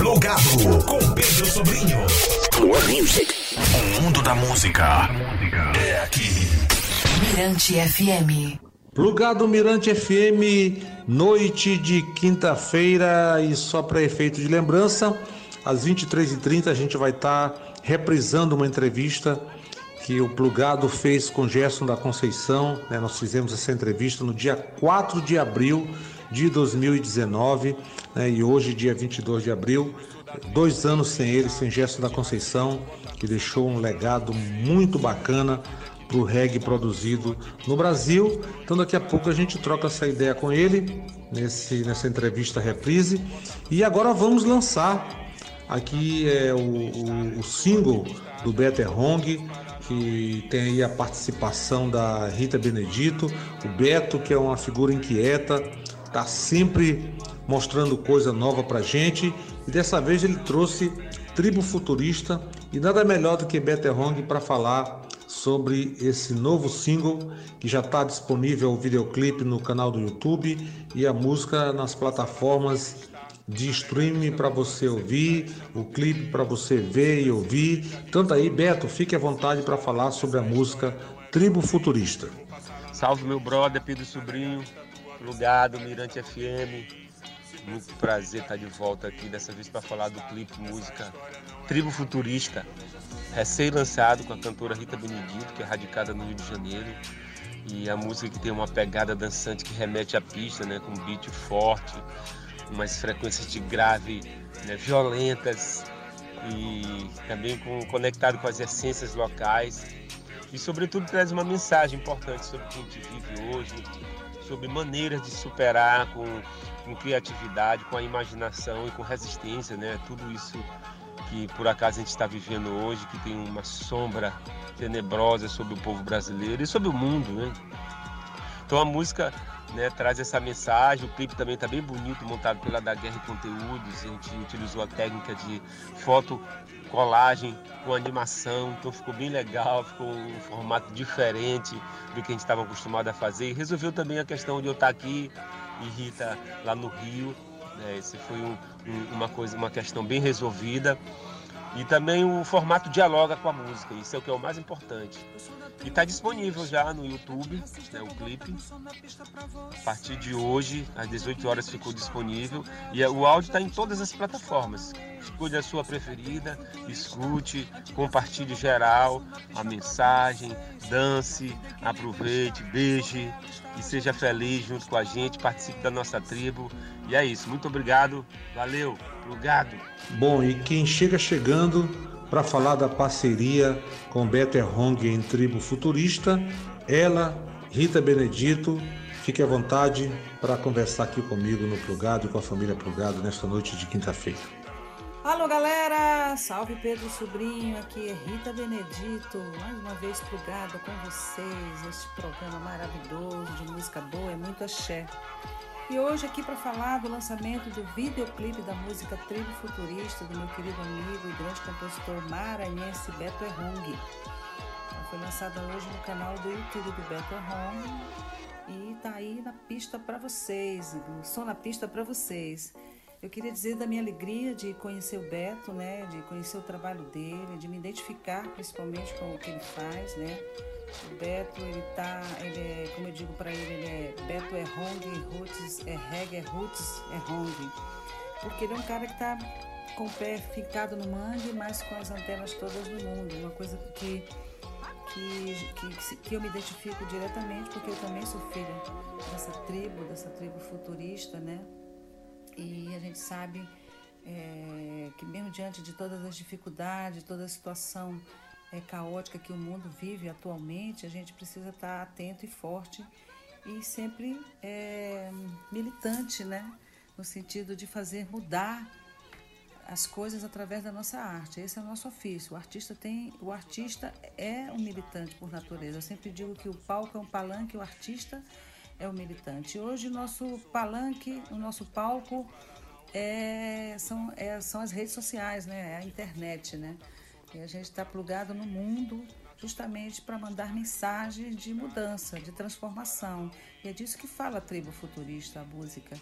Plugado com Pedro Sobrinho. More music. O mundo da música é aqui. Mirante FM. Plugado Mirante FM, noite de quinta-feira e só para efeito de lembrança, às 23h30 a gente vai estar tá reprisando uma entrevista que o Plugado fez com Gerson da Conceição. Né? Nós fizemos essa entrevista no dia 4 de abril de 2019 né? e hoje, dia 22 de abril, dois anos sem ele, sem Gerson da Conceição, que deixou um legado muito bacana para o reggae produzido no Brasil. Então daqui a pouco a gente troca essa ideia com ele nesse, nessa entrevista reprise. E agora vamos lançar aqui é o, o, o single do Better Hong, que tem aí a participação da Rita Benedito, o Beto, que é uma figura inquieta, tá sempre mostrando coisa nova pra gente, e dessa vez ele trouxe Tribo Futurista e nada melhor do que Better Hong para falar sobre esse novo single que já está disponível o videoclipe no canal do YouTube e a música nas plataformas de streaming para você ouvir, o clipe para você ver e ouvir. Tanto aí, Beto, fique à vontade para falar sobre a música Tribo Futurista. Salve meu brother Pedro Sobrinho, Lugado, Mirante FM. Muito prazer estar de volta aqui, dessa vez para falar do clipe música Tribo Futurista, recém-lançado com a cantora Rita Benedito, que é radicada no Rio de Janeiro. E a música que tem uma pegada dançante que remete à pista, né, com beat forte, umas frequências de grave né, violentas e também com, conectado com as essências locais e sobretudo traz uma mensagem importante sobre o que a gente vive hoje, sobre maneiras de superar com, com criatividade, com a imaginação e com resistência, né? Tudo isso que por acaso a gente está vivendo hoje, que tem uma sombra tenebrosa sobre o povo brasileiro e sobre o mundo, né? Então a música né, traz essa mensagem. O clipe também está bem bonito, montado pela da Guerra e Conteúdos. A gente utilizou a técnica de foto colagem com animação, então ficou bem legal, ficou um formato diferente do que a gente estava acostumado a fazer. E resolveu também a questão de eu estar aqui e Rita lá no Rio. Né, esse foi um, um, uma coisa, uma questão bem resolvida. E também o formato dialoga com a música, isso é o que é o mais importante. E está disponível já no YouTube, né, o clipe. A partir de hoje, às 18 horas, ficou disponível. E é, o áudio está em todas as plataformas. Escolha a sua preferida, escute, compartilhe geral a mensagem, dance, aproveite, beije e seja feliz junto com a gente, participe da nossa tribo. E é isso. Muito obrigado. Valeu. Obrigado. Bom, e quem chega chegando para falar da parceria com Better Hong em Tribo Futurista, ela, Rita Benedito, fique à vontade para conversar aqui comigo no Plugado e com a família Plugado nesta noite de quinta-feira. Alô galera, salve Pedro Sobrinho, aqui é Rita Benedito, mais uma vez plugada com vocês neste programa maravilhoso de música boa e muito axé. E hoje aqui para falar do lançamento do videoclipe da música Tribo Futurista do meu querido amigo e grande compositor maranhense Beto Errong. Ela foi lançada hoje no canal do YouTube do Beto Errong e tá aí na pista para vocês, som na pista para vocês. Eu queria dizer da minha alegria de conhecer o Beto, né, de conhecer o trabalho dele, de me identificar principalmente com o que ele faz, né? O Beto, ele tá, ele é, como eu digo para ele, ele é Beto é Hong, Roots é reggae, é Roots é Hong. Porque ele é um cara que tá com o pé ficado no mangue, mas com as antenas todas no mundo. Uma coisa que que, que, que, eu me identifico diretamente, porque eu também sou filha dessa tribo, dessa tribo futurista, né? E a gente sabe é, que mesmo diante de todas as dificuldades, toda a situação é, caótica que o mundo vive atualmente, a gente precisa estar atento e forte e sempre é, militante, né? No sentido de fazer mudar as coisas através da nossa arte. Esse é o nosso ofício. O artista tem, o artista é um militante por natureza. Eu sempre digo que o palco é um palanque, o artista o militante. Hoje o nosso palanque, o nosso palco é, são, é, são as redes sociais, né? É a internet, né? E a gente está plugado no mundo justamente para mandar mensagem de mudança, de transformação. E é disso que fala a tribo futurista, a música.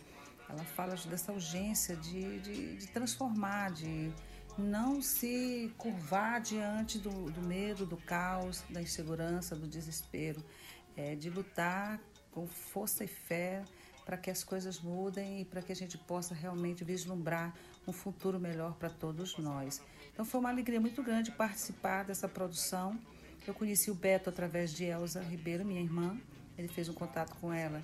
ela fala dessa urgência de, de, de transformar, de não se curvar diante do, do, medo, do caos, da insegurança, do desespero, é, de lutar com força e fé para que as coisas mudem e para que a gente possa realmente vislumbrar um futuro melhor para todos nós. Então foi uma alegria muito grande participar dessa produção. Eu conheci o Beto através de Elza Ribeiro, minha irmã. Ele fez um contato com ela,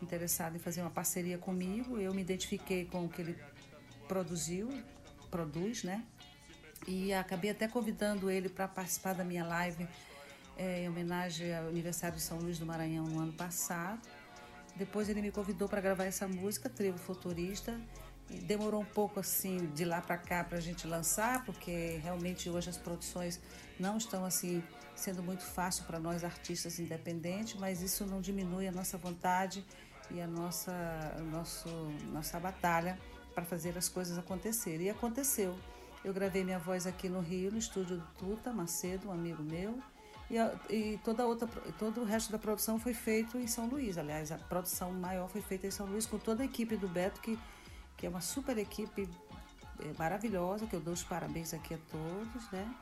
interessado em fazer uma parceria comigo. Eu me identifiquei com o que ele produziu, produz, né? E acabei até convidando ele para participar da minha live é, em homenagem ao aniversário de São Luís do Maranhão no ano passado. Depois ele me convidou para gravar essa música, Trevo Futurista. E demorou um pouco assim de lá para cá para a gente lançar, porque realmente hoje as produções não estão assim sendo muito fácil para nós artistas independentes, mas isso não diminui a nossa vontade e a nossa nosso, nossa batalha para fazer as coisas acontecerem. E aconteceu. Eu gravei minha voz aqui no Rio, no estúdio do Tuta Macedo, um amigo meu, e, a, e toda outra, todo o resto da produção foi feito em São Luís. Aliás, a produção maior foi feita em São Luís com toda a equipe do Beto, que, que é uma super equipe é, maravilhosa, que eu dou os parabéns aqui a todos, né?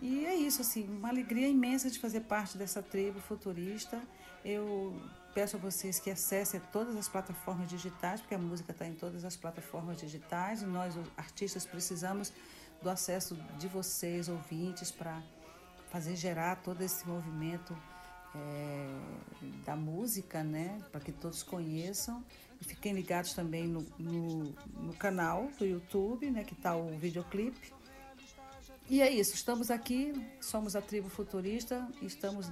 E é isso, assim, uma alegria imensa de fazer parte dessa tribo futurista. Eu peço a vocês que acessem todas as plataformas digitais, porque a música está em todas as plataformas digitais, e nós, artistas, precisamos do acesso de vocês, ouvintes, para fazer gerar todo esse movimento é, da música, né? Para que todos conheçam. E fiquem ligados também no, no, no canal do YouTube, né? Que está o videoclipe. E é isso, estamos aqui, somos a Tribo Futurista estamos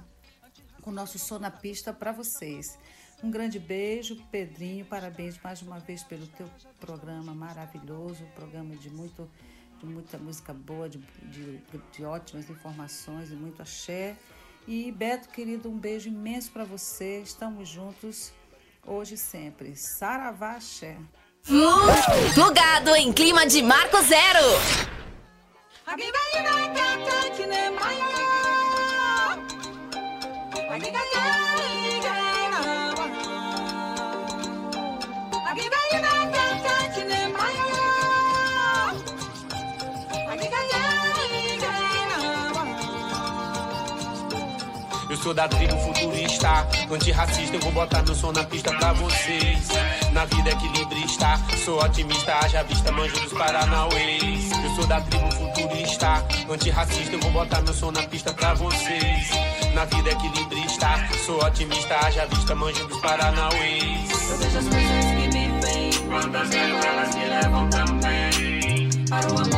com o nosso som na pista para vocês. Um grande beijo, Pedrinho, parabéns mais uma vez pelo teu programa maravilhoso, programa de muito de muita música boa, de, de, de ótimas informações e muito axé. E Beto, querido, um beijo imenso para você. Estamos juntos hoje e sempre. Saravá axé. Plugado em clima de Marco Zero. Eu sou da tribo futurista, antirracista, eu vou botar meu som na pista pra vocês. Na vida equilibrista, sou otimista, haja vista, manjo dos Paranauês. Eu sou da tribo futurista, antirracista, eu vou botar meu som na pista pra vocês. Na vida equilibrista, sou otimista, haja vista, manjo dos Paranauês. Eu vejo as coisas que me vêm, quantas levo elas me levam também. Para o amor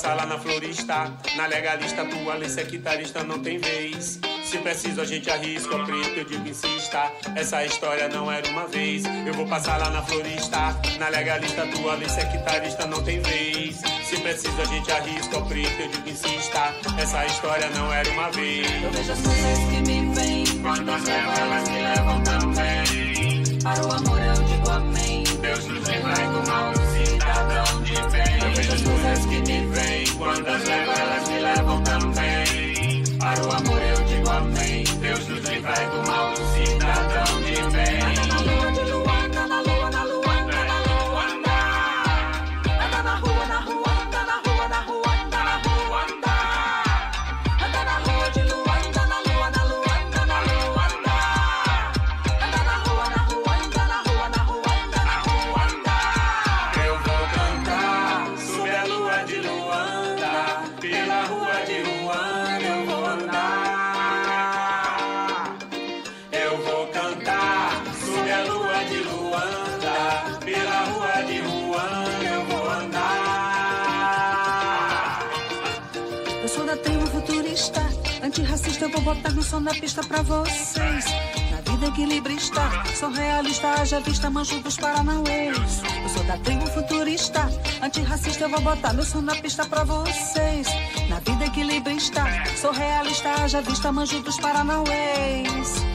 passar lá na florista, na legalista, tua Alice guitarrista não tem vez. Se preciso a gente arrisca, o preto eu digo insista. Essa história não era uma vez. Eu vou passar lá na florista, na legalista, tua Alice guitarrista não tem vez. Se preciso a gente arrisca, o preto eu digo insista. Essa história não era uma vez. Eu vejo as coisas que me vêm, quantas levo elas me levam também. Para o amor eu digo amém, Deus nos livrai do botar no som na pista pra vocês. Na vida equilibrista, sou realista, haja vista, manjo dos Paranauês. Eu sou da tribo futurista, antirracista, eu vou botar meu som na pista pra vocês. Na vida equilibrista, sou realista, haja vista, manjo dos Paranauês.